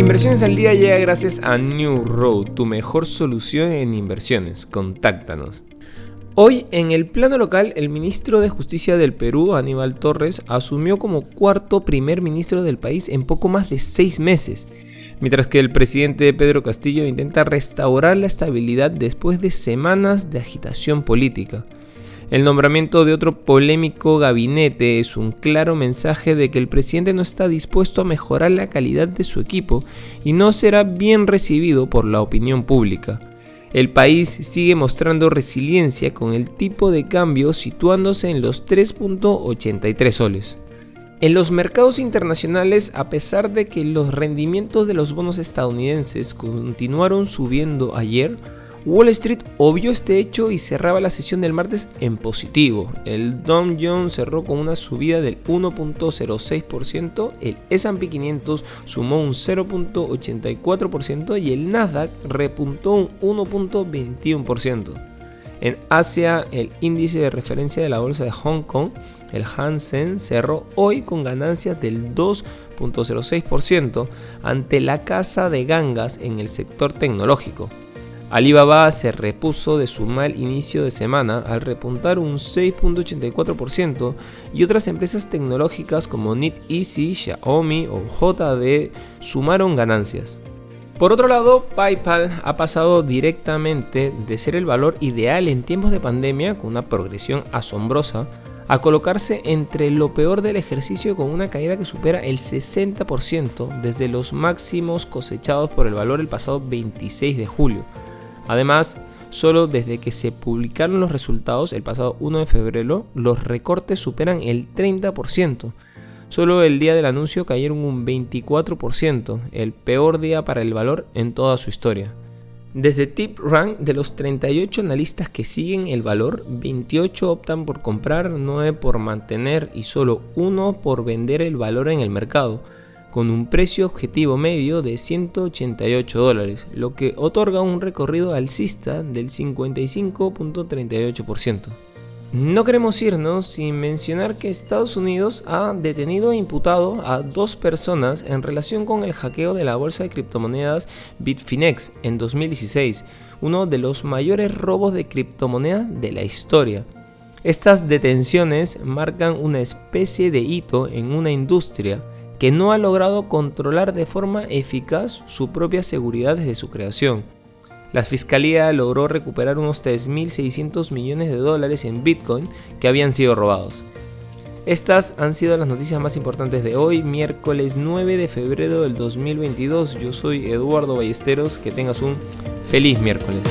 Inversiones al día llega gracias a New Road, tu mejor solución en inversiones. Contáctanos. Hoy, en el plano local, el ministro de Justicia del Perú, Aníbal Torres, asumió como cuarto primer ministro del país en poco más de seis meses, mientras que el presidente Pedro Castillo intenta restaurar la estabilidad después de semanas de agitación política. El nombramiento de otro polémico gabinete es un claro mensaje de que el presidente no está dispuesto a mejorar la calidad de su equipo y no será bien recibido por la opinión pública. El país sigue mostrando resiliencia con el tipo de cambio situándose en los 3.83 soles. En los mercados internacionales, a pesar de que los rendimientos de los bonos estadounidenses continuaron subiendo ayer, Wall Street obvió este hecho y cerraba la sesión del martes en positivo. El Dow Jones cerró con una subida del 1.06%, el S&P 500 sumó un 0.84% y el Nasdaq repuntó un 1.21%. En Asia, el índice de referencia de la bolsa de Hong Kong, el Hansen, cerró hoy con ganancias del 2.06% ante la casa de gangas en el sector tecnológico. Alibaba se repuso de su mal inicio de semana al repuntar un 6.84% y otras empresas tecnológicas como NetEasy, Xiaomi o JD sumaron ganancias. Por otro lado, PayPal ha pasado directamente de ser el valor ideal en tiempos de pandemia, con una progresión asombrosa, a colocarse entre lo peor del ejercicio con una caída que supera el 60% desde los máximos cosechados por el valor el pasado 26 de julio. Además, solo desde que se publicaron los resultados el pasado 1 de febrero, los recortes superan el 30%. Solo el día del anuncio cayeron un 24%, el peor día para el valor en toda su historia. Desde TipRank, de los 38 analistas que siguen el valor, 28 optan por comprar, 9 por mantener y solo 1 por vender el valor en el mercado con un precio objetivo medio de 188 dólares, lo que otorga un recorrido alcista del 55.38%. No queremos irnos sin mencionar que Estados Unidos ha detenido e imputado a dos personas en relación con el hackeo de la bolsa de criptomonedas Bitfinex en 2016, uno de los mayores robos de criptomonedas de la historia. Estas detenciones marcan una especie de hito en una industria que no ha logrado controlar de forma eficaz su propia seguridad desde su creación. La fiscalía logró recuperar unos 3.600 millones de dólares en Bitcoin que habían sido robados. Estas han sido las noticias más importantes de hoy, miércoles 9 de febrero del 2022. Yo soy Eduardo Ballesteros, que tengas un feliz miércoles.